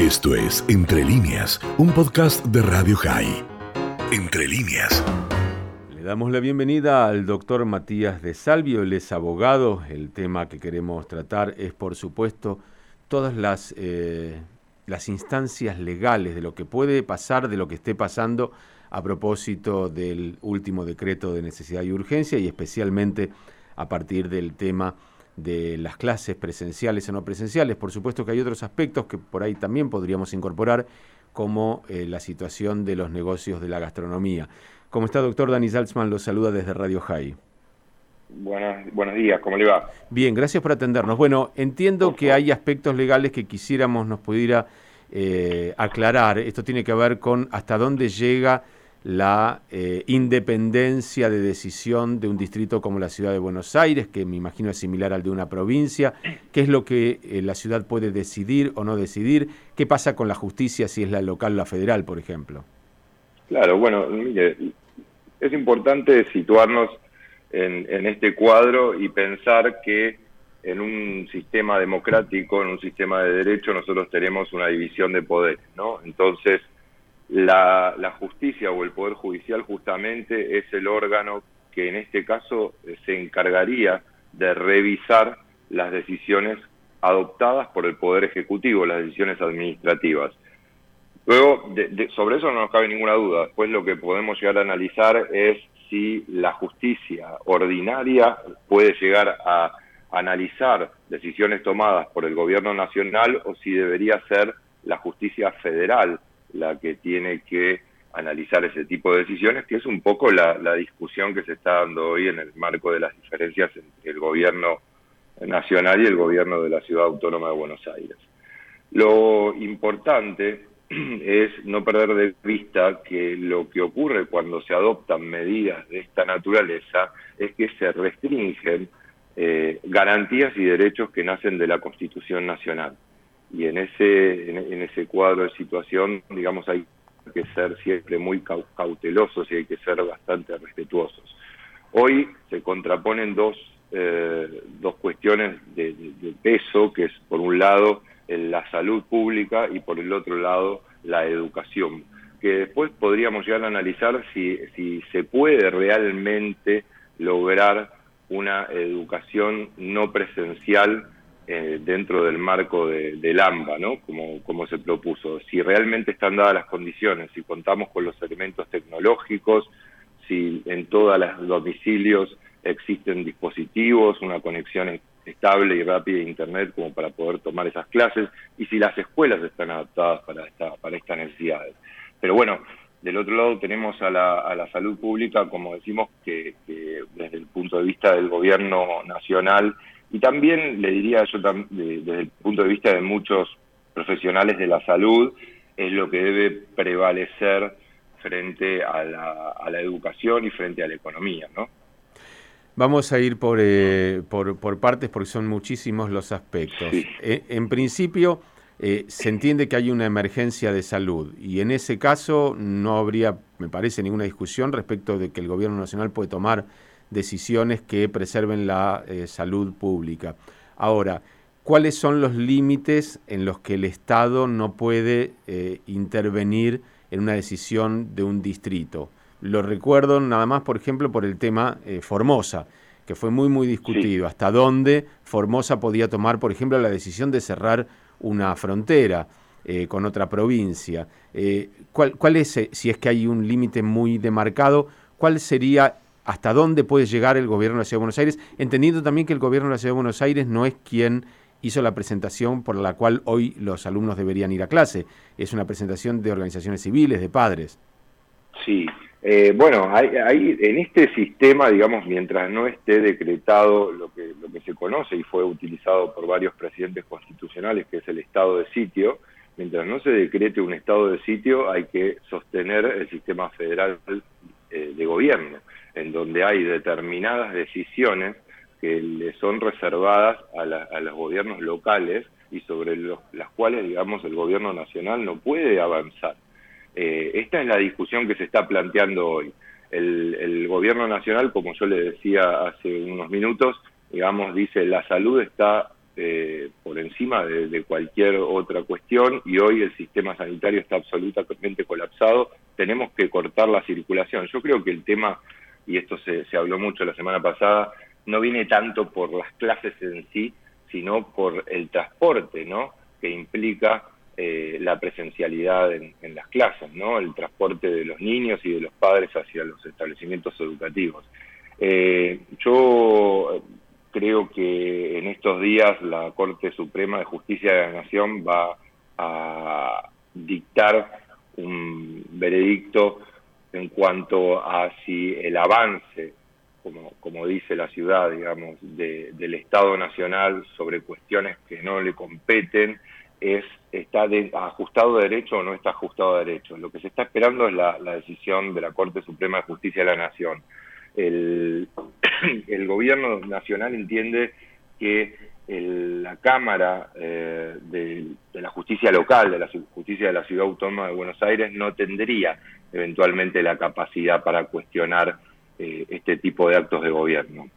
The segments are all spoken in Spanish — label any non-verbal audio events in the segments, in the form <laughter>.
Esto es Entre líneas, un podcast de Radio High. Entre líneas. Le damos la bienvenida al doctor Matías de Salvio, él es abogado. El tema que queremos tratar es, por supuesto, todas las, eh, las instancias legales de lo que puede pasar, de lo que esté pasando a propósito del último decreto de necesidad y urgencia y especialmente a partir del tema de las clases presenciales o no presenciales. Por supuesto que hay otros aspectos que por ahí también podríamos incorporar, como eh, la situación de los negocios de la gastronomía. ¿Cómo está, doctor Dani Salzman? Lo saluda desde Radio High. Buenos, buenos días, ¿cómo le va? Bien, gracias por atendernos. Bueno, entiendo que hay aspectos legales que quisiéramos nos pudiera eh, aclarar. Esto tiene que ver con hasta dónde llega la eh, independencia de decisión de un distrito como la ciudad de Buenos Aires, que me imagino es similar al de una provincia, qué es lo que eh, la ciudad puede decidir o no decidir, qué pasa con la justicia si es la local o la federal, por ejemplo. Claro, bueno, mire, es importante situarnos en, en este cuadro y pensar que en un sistema democrático, en un sistema de derecho, nosotros tenemos una división de poderes, ¿no? Entonces, la, justicia o el Poder Judicial justamente es el órgano que en este caso eh, se encargaría de revisar las decisiones adoptadas por el Poder Ejecutivo, las decisiones administrativas. Luego, sobre eso no nos cabe ninguna duda. Después lo que podemos llegar a analizar es si la justicia ordinaria puede llegar a analizar decisiones tomadas por el gobierno nacional o si debería ser la justicia federal la que tiene que analizar ese tipo de decisiones, que es un poco la, discusión que se está dando hoy en el marco de las diferencias entre el gobierno nacional y el gobierno de la ciudad autónoma de Buenos Aires. Lo importante <clears throat> es no perder de vista que lo que ocurre cuando se adoptan medidas de esta naturaleza es que se restringen eh, garantías y derechos que nacen de la Constitución Nacional y en ese, en, ese cuadro de situación, digamos, hay que ser siempre muy cautelosos y hay que ser bastante respetuosos. Hoy se contraponen dos, eh, dos cuestiones de, peso, que es por un lado la salud pública y por el otro lado la educación, que después podríamos llegar a analizar si, si se puede realmente lograr una educación no presencial eh, dentro del marco del AMBA, ¿no? Como, como se propuso. Si realmente están dadas las condiciones, si contamos con los elementos tecnológicos, si en todos los domicilios existen dispositivos, una conexión estable y rápida de Internet como para poder tomar esas clases, y si las escuelas están adaptadas para, esta, para estas necesidades. Pero bueno, del otro lado tenemos a la, a la salud pública, como decimos, que, que desde el punto de vista del gobierno nacional y también le diría yo, desde el punto de vista de muchos profesionales de la salud, es lo que debe prevalecer frente a la, educación y frente a la economía, ¿no? Vamos a ir por, eh, por, partes porque son muchísimos los aspectos. Eh, en principio, eh, se entiende que hay una emergencia de salud y en ese caso no habría, me parece, ninguna discusión respecto de que el gobierno nacional puede tomar decisiones que preserven la eh, salud pública. Ahora, ¿cuáles son los límites en los que el Estado no puede eh, intervenir en una decisión de un distrito? Lo recuerdo nada más, por ejemplo, por el tema eh, Formosa, que fue muy, muy discutido. Hasta dónde Formosa podía tomar, por ejemplo, la decisión de cerrar una frontera. con otra provincia. ¿cuál, ¿Cuál es, si es que hay un límite muy demarcado, cuál sería hasta dónde puede llegar el gobierno de la Ciudad de Buenos Aires, entendiendo también que el gobierno de la Ciudad de Buenos Aires no es quien hizo la presentación por la cual hoy los alumnos deberían ir a clase, es una presentación de organizaciones civiles, de padres. Sí, eh, bueno, hay, en este sistema, digamos, mientras no esté decretado lo que, lo que se conoce y fue utilizado por varios presidentes constitucionales, que es el estado de sitio, mientras no se decrete un estado de sitio, hay que sostener el sistema federal eh, de gobierno en donde hay determinadas decisiones que le son reservadas a, los gobiernos locales y sobre las cuales, digamos, el gobierno nacional no puede avanzar. Eh, esta es la discusión que se está planteando hoy. El, gobierno nacional, como yo le decía hace unos minutos, digamos, dice la salud está eh, por encima de, cualquier otra cuestión y hoy el sistema sanitario está absolutamente colapsado, tenemos que cortar la circulación. Yo creo que el tema, y esto se, se habló mucho la semana pasada, no viene tanto por las clases en sí, sino por el transporte, ¿no? Que implica eh, la presencialidad en, las clases, ¿no? El transporte de los niños y de los padres hacia los establecimientos educativos. Eh, yo creo que en estos días la Corte Suprema de Justicia de la Nación va a dictar un veredicto en cuanto a si el avance como, como dice la ciudad, digamos, del Estado Nacional sobre cuestiones que no le competen, es está ajustado de derecho o no está ajustado de derecho. Lo que se está esperando es la, decisión de la Corte Suprema de Justicia de la Nación. El <clears throat> gobierno nacional entiende que la Cámara eh, de, de, la Justicia Local, de la Justicia de la Ciudad Autónoma de Buenos Aires, no tendría eventualmente la capacidad para cuestionar eh, este tipo de actos de gobierno.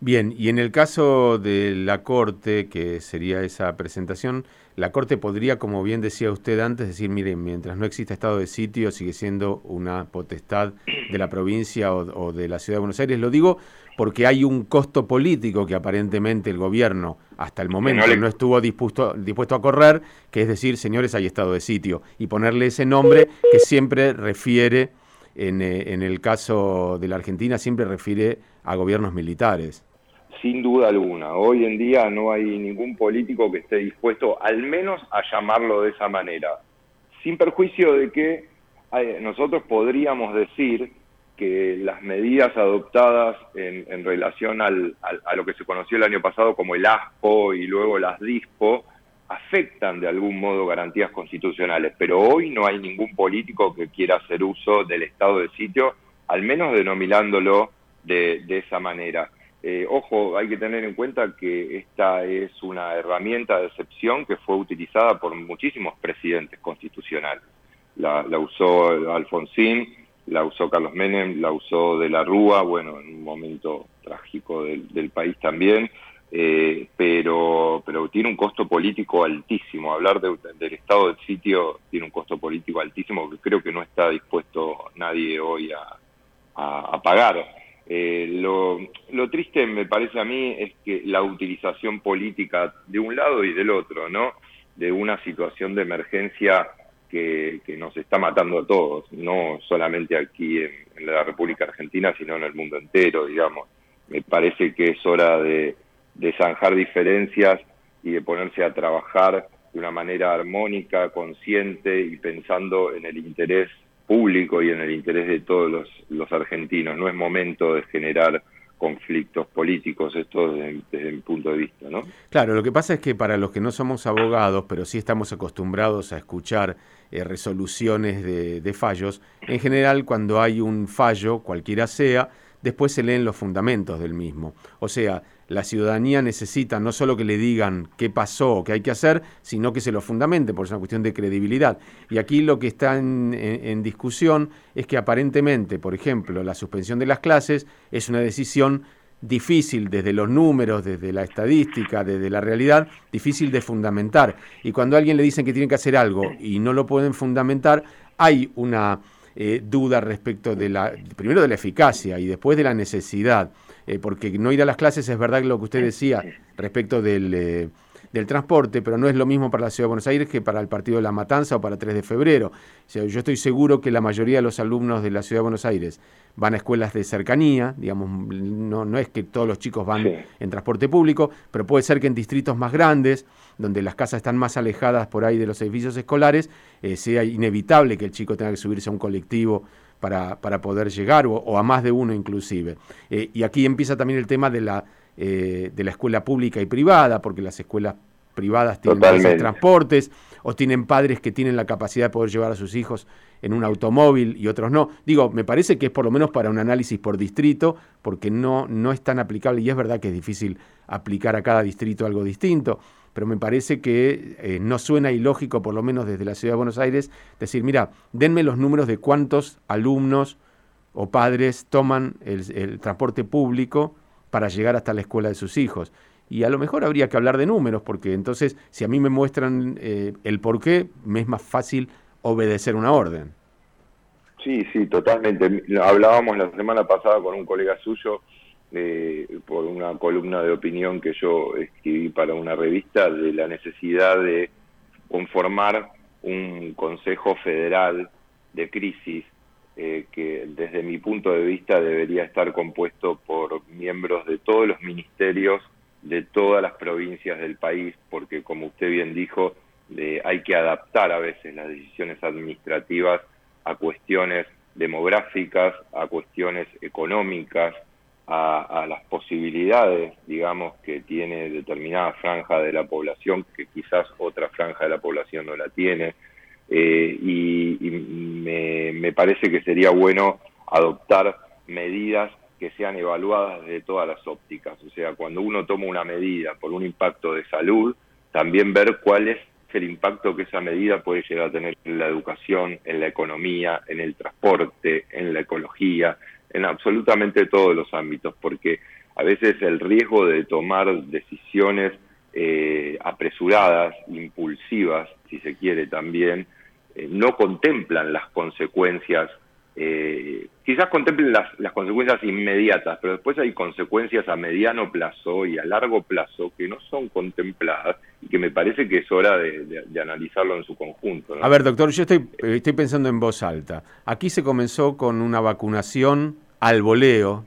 Bien, y en el caso de la Corte, que sería esa presentación, la Corte podría, como bien decía usted antes, decir, miren, mientras no exista estado de sitio, sigue siendo una potestad de la provincia o, de la Ciudad de Buenos Aires. Lo digo porque hay un costo político que aparentemente el gobierno hasta el momento no, estuvo dispuesto, dispuesto a correr, que es decir, señores, hay estado de sitio, y ponerle ese nombre que siempre refiere eh, en, el caso de la Argentina siempre refiere a gobiernos militares. Sin duda alguna. Hoy en día no hay ningún político que esté dispuesto al menos a llamarlo de esa manera. Sin perjuicio de que nosotros podríamos decir que las medidas adoptadas en, relación a lo que se conoció el año pasado como el ASPO y luego las DISPO afectan de algún modo garantías constitucionales, pero hoy no hay ningún político que quiera hacer uso del estado de sitio, al menos denominándolo de, esa manera. Eh, ojo, hay que tener en cuenta que esta es una herramienta de excepción que fue utilizada por muchísimos presidentes constitucionales. La, usó Alfonsín, la usó Carlos Menem, la usó de la Rúa, bueno, en un momento trágico del país también, eh, pero, pero tiene un costo político altísimo. Hablar del estado del sitio tiene un costo político altísimo que creo que no está dispuesto nadie hoy a, pagar. Eh, lo, lo, triste me parece a mí es que la utilización política de un lado y del otro, ¿no? De una situación de emergencia que, que nos está matando a todos, no solamente aquí en la República Argentina, sino en el mundo entero, digamos. Me parece que es hora de, de zanjar diferencias y de ponerse a trabajar de una manera armónica, consciente y pensando en el interés público y en el interés de todos los, argentinos. No es momento de generar conflictos políticos, esto desde, mi punto de vista, ¿no? Claro, lo que pasa es que para los que no somos abogados, pero sí estamos acostumbrados a escuchar eh, resoluciones de, de fallos, en general cuando hay un fallo, cualquiera sea, después se leen los fundamentos del mismo. O sea, la ciudadanía necesita no solo que le digan qué pasó o qué hay que hacer, sino que se lo fundamente, por es una cuestión de credibilidad. Y aquí lo que está en, discusión es que aparentemente, por ejemplo, la suspensión de las clases es una decisión difícil desde los números, desde la estadística, desde la realidad, difícil de fundamentar. Y cuando a alguien le dicen que tiene que hacer algo y no lo pueden fundamentar, hay una eh, duda respecto de la, primero de la eficacia y después de la necesidad. Eh, porque no ir a las clases es verdad lo que usted decía respecto del, eh, del, transporte, pero no es lo mismo para la Ciudad de Buenos Aires que para el Partido de la Matanza o para 3 de febrero. yo estoy seguro que la mayoría de los alumnos de la Ciudad de Buenos Aires van a escuelas de cercanía, digamos, no, no es que todos los chicos van en transporte público, pero puede ser que en distritos más grandes, donde las casas están más alejadas por ahí de los edificios escolares, eh, sea inevitable que el chico tenga que subirse a un colectivo para, para poder llegar, o, a más de uno inclusive. Eh, y aquí empieza también el tema de la, eh, de la escuela pública y privada, porque las escuelas privadas tienen transportes, o tienen padres que tienen la capacidad de poder llevar a sus hijos en un automóvil y otros no. Digo, me parece que es por lo menos para un análisis por distrito, porque no, no es tan aplicable, y es verdad que es difícil aplicar a cada distrito algo distinto, pero me parece que eh, no suena ilógico, por lo menos desde la Ciudad de Buenos Aires, decir, mira, denme los números de cuántos alumnos o padres toman el, transporte público para llegar hasta la escuela de sus hijos. y a lo mejor habría que hablar de números, porque entonces si a mí me muestran eh, el por qué, me es más fácil obedecer una orden. Sí, sí, totalmente. Hablábamos la semana pasada con un colega suyo eh, por una columna de opinión que yo escribí para una revista de la necesidad de conformar un Consejo Federal de Crisis eh, que desde mi punto de vista debería estar compuesto por miembros de todos los ministerios de todas las provincias del país, porque como usted bien dijo, hay que adaptar a veces las decisiones administrativas a cuestiones demográficas, a cuestiones económicas, a, las posibilidades, digamos, que tiene determinada franja de la población, que quizás otra franja de la población no la tiene. Eh, y, me, me, parece que sería bueno adoptar medidas que sean evaluadas de todas las ópticas. O sea, cuando uno toma una medida por un impacto de salud, también ver cuál es el impacto que esa medida puede llegar a tener en la educación, en la economía, en el transporte, en la ecología, en absolutamente todos los ámbitos, porque a veces el riesgo de tomar decisiones eh, apresuradas, impulsivas, si se quiere también, eh, no contemplan las consecuencias eh, quizás contemplen las, las, consecuencias inmediatas, pero después hay consecuencias a mediano plazo y a largo plazo que no son contempladas y que me parece que es hora de, analizarlo en su conjunto. A ver, doctor, yo estoy, estoy pensando en voz alta. Aquí se comenzó con una vacunación al voleo,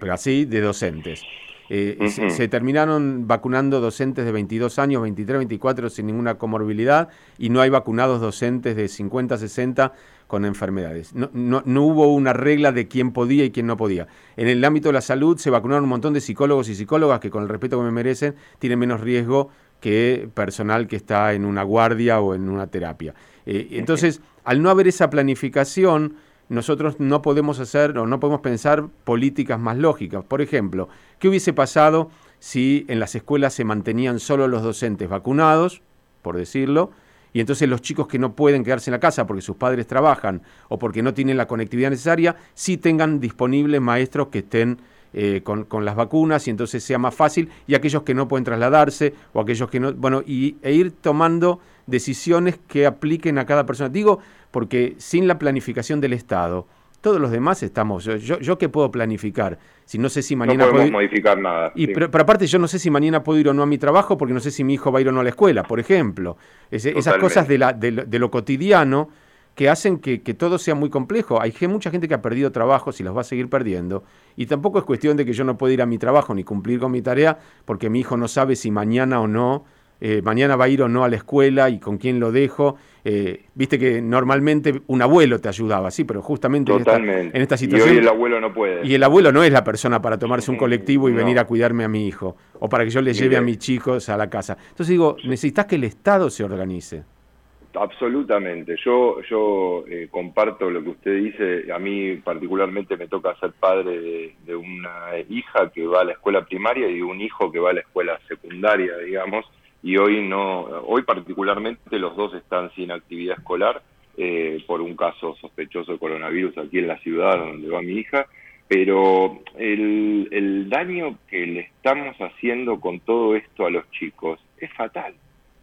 pero así, de docentes. Eh, se, terminaron vacunando docentes de 22 años, 23, 24 sin ninguna comorbilidad y no hay vacunados docentes de 50, 60 con enfermedades. No, no, hubo una regla de quién podía y quién no podía. En el ámbito de la salud se vacunaron un montón de psicólogos y psicólogas que con el respeto que me merecen tienen menos riesgo que personal que está en una guardia o en una terapia. Eh, entonces, al no haber esa planificación, nosotros no podemos hacer o no podemos pensar políticas más lógicas. Por ejemplo, ¿qué hubiese pasado si en las escuelas se mantenían solo los docentes vacunados, por decirlo, y entonces los chicos que no pueden quedarse en la casa porque sus padres trabajan o porque no tienen la conectividad necesaria, sí tengan disponibles maestros que estén eh, con, las vacunas y entonces sea más fácil, y aquellos que no pueden trasladarse o aquellos que no, bueno, y, e ir tomando decisiones que apliquen a cada persona. Digo, porque sin la planificación del Estado, todos los demás estamos. Yo, yo, qué puedo planificar si no sé si mañana no podemos modificar nada. Y, pero, aparte yo no sé si mañana puedo ir o no a mi trabajo porque no sé si mi hijo va a ir o no a la escuela, por ejemplo. esas cosas de, la, de, lo cotidiano que hacen que, que, todo sea muy complejo. Hay mucha gente que ha perdido trabajos y los va a seguir perdiendo. Y tampoco es cuestión de que yo no pueda ir a mi trabajo ni cumplir con mi tarea porque mi hijo no sabe si mañana o no eh, mañana va a ir o no a la escuela y con quién lo dejo. Eh, viste que normalmente un abuelo te ayudaba, sí, pero justamente en esta, situación... Y hoy el abuelo no puede. Y el abuelo no es la persona para tomarse un colectivo y venir a cuidarme a mi hijo, o para que yo le lleve a mis chicos a la casa. Entonces digo, necesitas que el Estado se organice. Absolutamente. Yo, yo eh, comparto lo que usted dice. A mí particularmente me toca ser padre de, una hija que va a la escuela primaria y de un hijo que va a la escuela secundaria, digamos y hoy no, hoy particularmente los dos están sin actividad escolar eh, por un caso sospechoso de coronavirus aquí en la ciudad donde va mi hija, pero el, el daño que le estamos haciendo con todo esto a los chicos es fatal,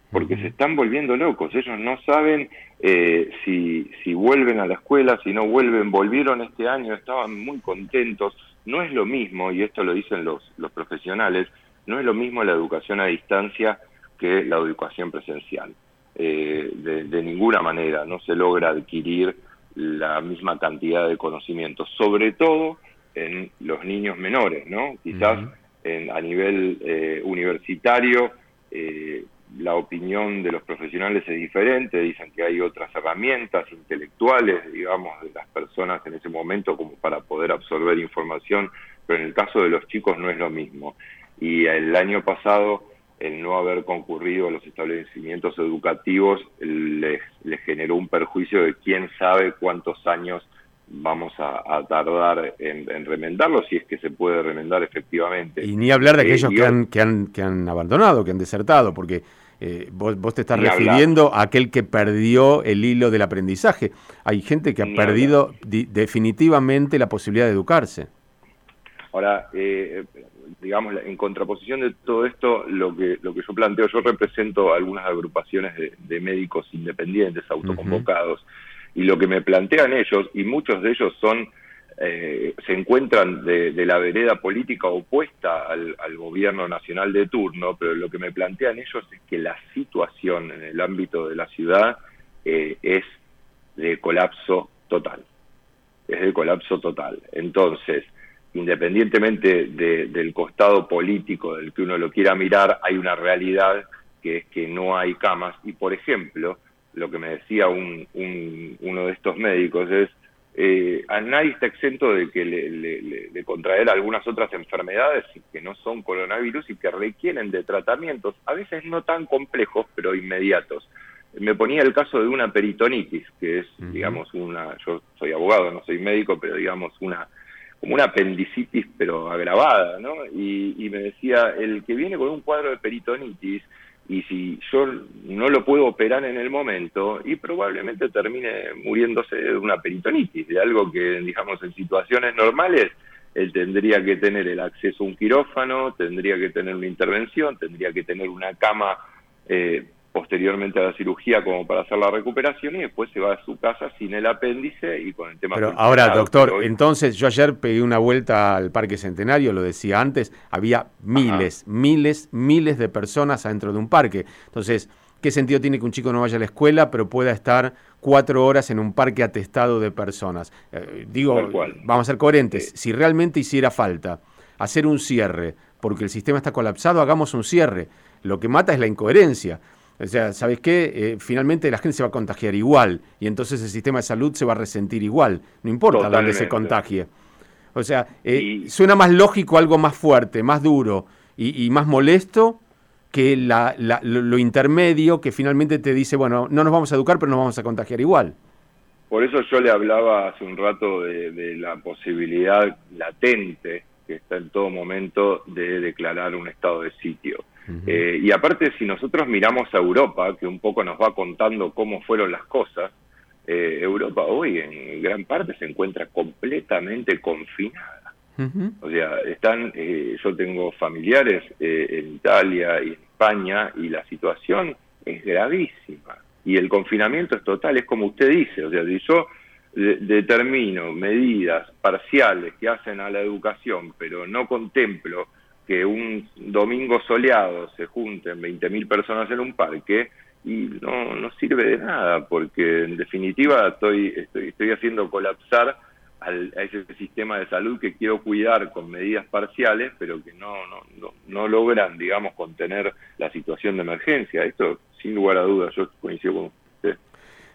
porque se están volviendo locos, ellos no saben eh, si, si vuelven a la escuela, si no vuelven, volvieron este año, estaban muy contentos, no es lo mismo, y esto lo dicen los, los profesionales, no es lo mismo la educación a distancia que la educación presencial. Eh, de, ninguna manera no se logra adquirir la misma cantidad de conocimientos, sobre todo en los niños menores, ¿no? Quizás en, a nivel eh, universitario eh, la opinión de los profesionales es diferente, dicen que hay otras herramientas intelectuales, digamos, de las personas en ese momento como para poder absorber información, pero en el caso de los chicos no es lo mismo. Y el año pasado el no haber concurrido a los establecimientos educativos les, generó un perjuicio de quién sabe cuántos años vamos a, tardar en, remendarlo, si es que se puede remendar efectivamente. Y ni hablar de eh, aquellos que, han, que, han, que han abandonado, que han desertado, porque eh, vos, vos, te estás refiriendo a aquel que perdió el hilo del aprendizaje. Hay gente que ha perdido definitivamente la posibilidad de educarse. Ahora, eh, digamos, en contraposición de todo esto, lo que, lo que yo planteo, yo represento algunas agrupaciones de, médicos independientes, autoconvocados, y lo que me plantean ellos, y muchos de ellos son, eh, se encuentran de, la vereda política opuesta al, gobierno nacional de turno, pero lo que me plantean ellos es que la situación en el ámbito de la ciudad eh, es de colapso total, es de colapso total. Entonces, independientemente del costado político del que uno lo quiera mirar, hay una realidad que es que no hay camas. Y, por ejemplo, lo que me decía un, uno de estos médicos es, eh, a nadie está exento de que le, contraer algunas otras enfermedades que no son coronavirus y que requieren de tratamientos, a veces no tan complejos, pero inmediatos. Me ponía el caso de una peritonitis, que es, digamos, una, yo soy abogado, no soy médico, pero digamos, una como una apendicitis pero agravada, ¿no? Y, me decía, el que viene con un cuadro de peritonitis, y si yo no lo puedo operar en el momento, y probablemente termine muriéndose de una peritonitis, de algo que, digamos, en situaciones normales, él tendría que tener el acceso a un quirófano, tendría que tener una intervención, tendría que tener una cama eh, posteriormente a la cirugía como para hacer la recuperación y después se va a su casa sin el apéndice y con el tema... Pero ahora, doctor, entonces yo ayer pegué una vuelta al Parque Centenario, lo decía antes, había miles, miles, miles de personas adentro de un parque. Entonces, ¿qué sentido tiene que un chico no vaya a la escuela pero pueda estar cuatro horas en un parque atestado de personas? Eh, digo, vamos a ser coherentes, si realmente hiciera falta hacer un cierre porque el sistema está colapsado, hagamos un cierre. Lo que mata es la incoherencia. O sea, ¿sabes qué? Eh, finalmente la gente se va a contagiar igual y entonces el sistema de salud se va a resentir igual, no importa dónde se contagie. O sea, eh, suena más lógico algo más fuerte, más duro y, más molesto que lo, intermedio que finalmente te dice, bueno, no nos vamos a educar, pero nos vamos a contagiar igual. Por eso yo le hablaba hace un rato de la posibilidad latente que está en todo momento de declarar un estado de sitio. Eh, y aparte, si nosotros miramos a Europa, que un poco nos va contando cómo fueron las cosas, eh, Europa hoy en gran parte se encuentra completamente confinada. O sea, están, eh, yo tengo familiares en Italia y en España y la situación es gravísima. Y el confinamiento es total, es como usted dice, o sea, si yo determino medidas parciales que hacen a la educación, pero no contemplo que un domingo soleado se junten 20.000 personas en un parque y no, no sirve de nada, porque en definitiva estoy, estoy, estoy haciendo colapsar al, a ese sistema de salud que quiero cuidar con medidas parciales, pero que no, no, no, no logran, digamos, contener la situación de emergencia. Esto, sin lugar a dudas, yo coincido con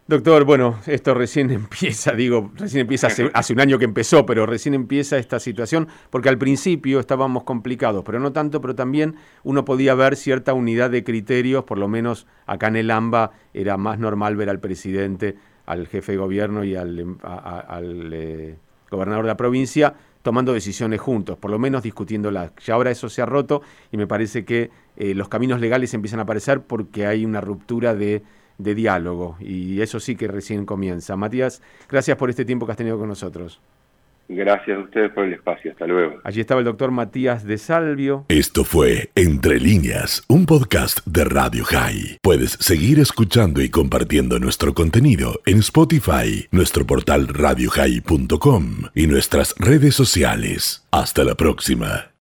Doctor, bueno, esto recién <laughs> empieza, digo, recién empieza <laughs> hace, un año que empezó, pero recién empieza esta situación, porque al principio estábamos complicados, pero no tanto, pero también uno podía ver cierta unidad de criterios, por lo menos acá en el AMBA era más normal ver al presidente, al jefe de gobierno y al, em, eh, gobernador de la provincia tomando decisiones juntos, por lo menos discutiéndolas. Ya ahora eso se ha roto y me parece que eh, los caminos legales empiezan a aparecer porque hay una ruptura de de diálogo y eso sí que recién comienza. Matías, gracias por este tiempo que has tenido con nosotros. Gracias a ustedes por el espacio. Hasta luego. Allí estaba el doctor Matías de Salvio. Esto fue Entre líneas, un podcast de Radio High. Puedes seguir escuchando y compartiendo nuestro contenido en Spotify, nuestro portal radiohigh.com y nuestras redes sociales. Hasta la próxima.